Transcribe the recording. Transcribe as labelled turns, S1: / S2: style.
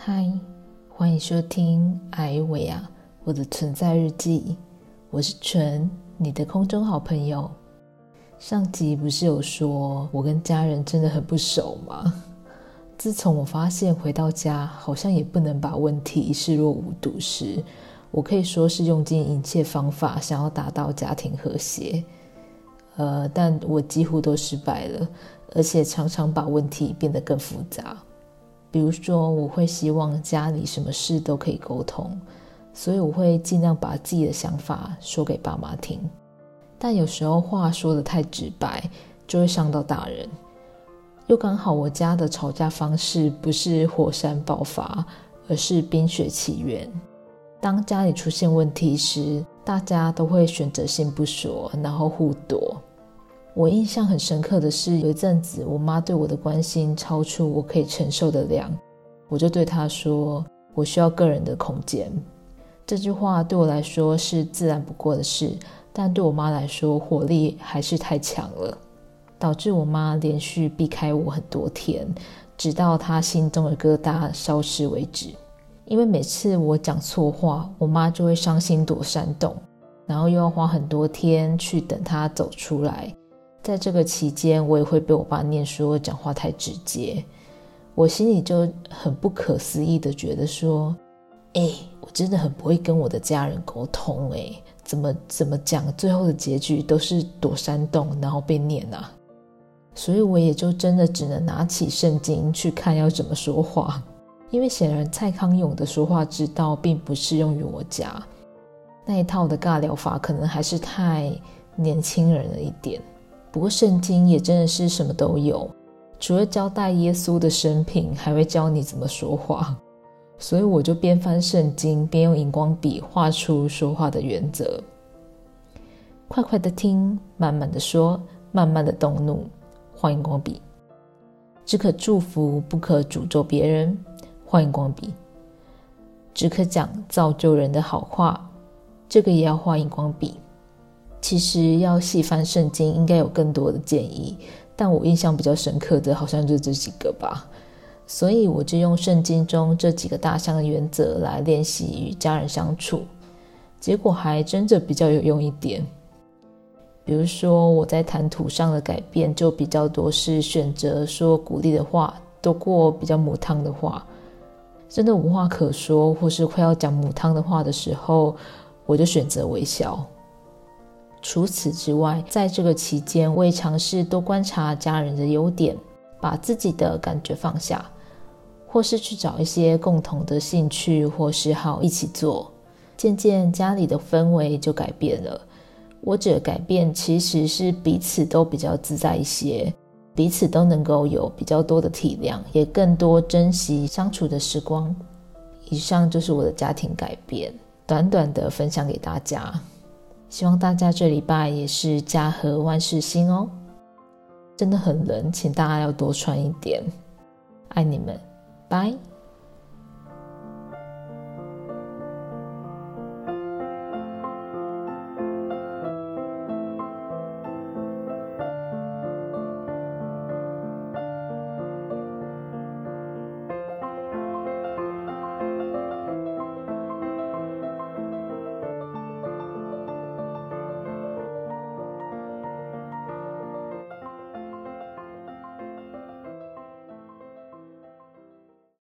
S1: 嗨，欢迎收听艾维亚我的存在日记。我是纯，你的空中好朋友。上集不是有说我跟家人真的很不熟吗？自从我发现回到家好像也不能把问题视若无睹时，我可以说是用尽一切方法想要达到家庭和谐。呃，但我几乎都失败了，而且常常把问题变得更复杂。比如说，我会希望家里什么事都可以沟通，所以我会尽量把自己的想法说给爸妈听。但有时候话说的太直白，就会伤到大人。又刚好我家的吵架方式不是火山爆发，而是冰雪起源。当家里出现问题时，大家都会选择性不说，然后互躲。我印象很深刻的是，有一阵子我妈对我的关心超出我可以承受的量，我就对她说：“我需要个人的空间。”这句话对我来说是自然不过的事，但对我妈来说火力还是太强了，导致我妈连续避开我很多天，直到她心中的疙瘩消失为止。因为每次我讲错话，我妈就会伤心躲山洞，然后又要花很多天去等她走出来。在这个期间，我也会被我爸念说讲话太直接，我心里就很不可思议的觉得说：“哎，我真的很不会跟我的家人沟通，哎，怎么怎么讲，最后的结局都是躲山洞，然后被念啊。”所以我也就真的只能拿起圣经去看要怎么说话，因为显然蔡康永的说话之道并不适用于我家那一套的尬聊法，可能还是太年轻人了一点。不过圣经也真的是什么都有，除了交代耶稣的生平，还会教你怎么说话。所以我就边翻圣经，边用荧光笔画出说话的原则：快快的听，慢慢的说，慢慢的动怒。换荧光笔。只可祝福，不可诅咒别人。换荧光笔。只可讲造就人的好话，这个也要画荧光笔。其实要细翻圣经，应该有更多的建议，但我印象比较深刻的好像就这几个吧，所以我就用圣经中这几个大项的原则来练习与家人相处，结果还真的比较有用一点。比如说我在谈吐上的改变，就比较多是选择说鼓励的话，多过比较母汤的话。真的无话可说，或是快要讲母汤的话的时候，我就选择微笑。除此之外，在这个期间，我也尝试多观察家人的优点，把自己的感觉放下，或是去找一些共同的兴趣或嗜好一起做。渐渐，家里的氛围就改变了。我指的改变，其实是彼此都比较自在一些，彼此都能够有比较多的体谅，也更多珍惜相处的时光。以上就是我的家庭改变，短短的分享给大家。希望大家这礼拜也是家和万事兴哦！真的很冷，请大家要多穿一点。爱你们，拜。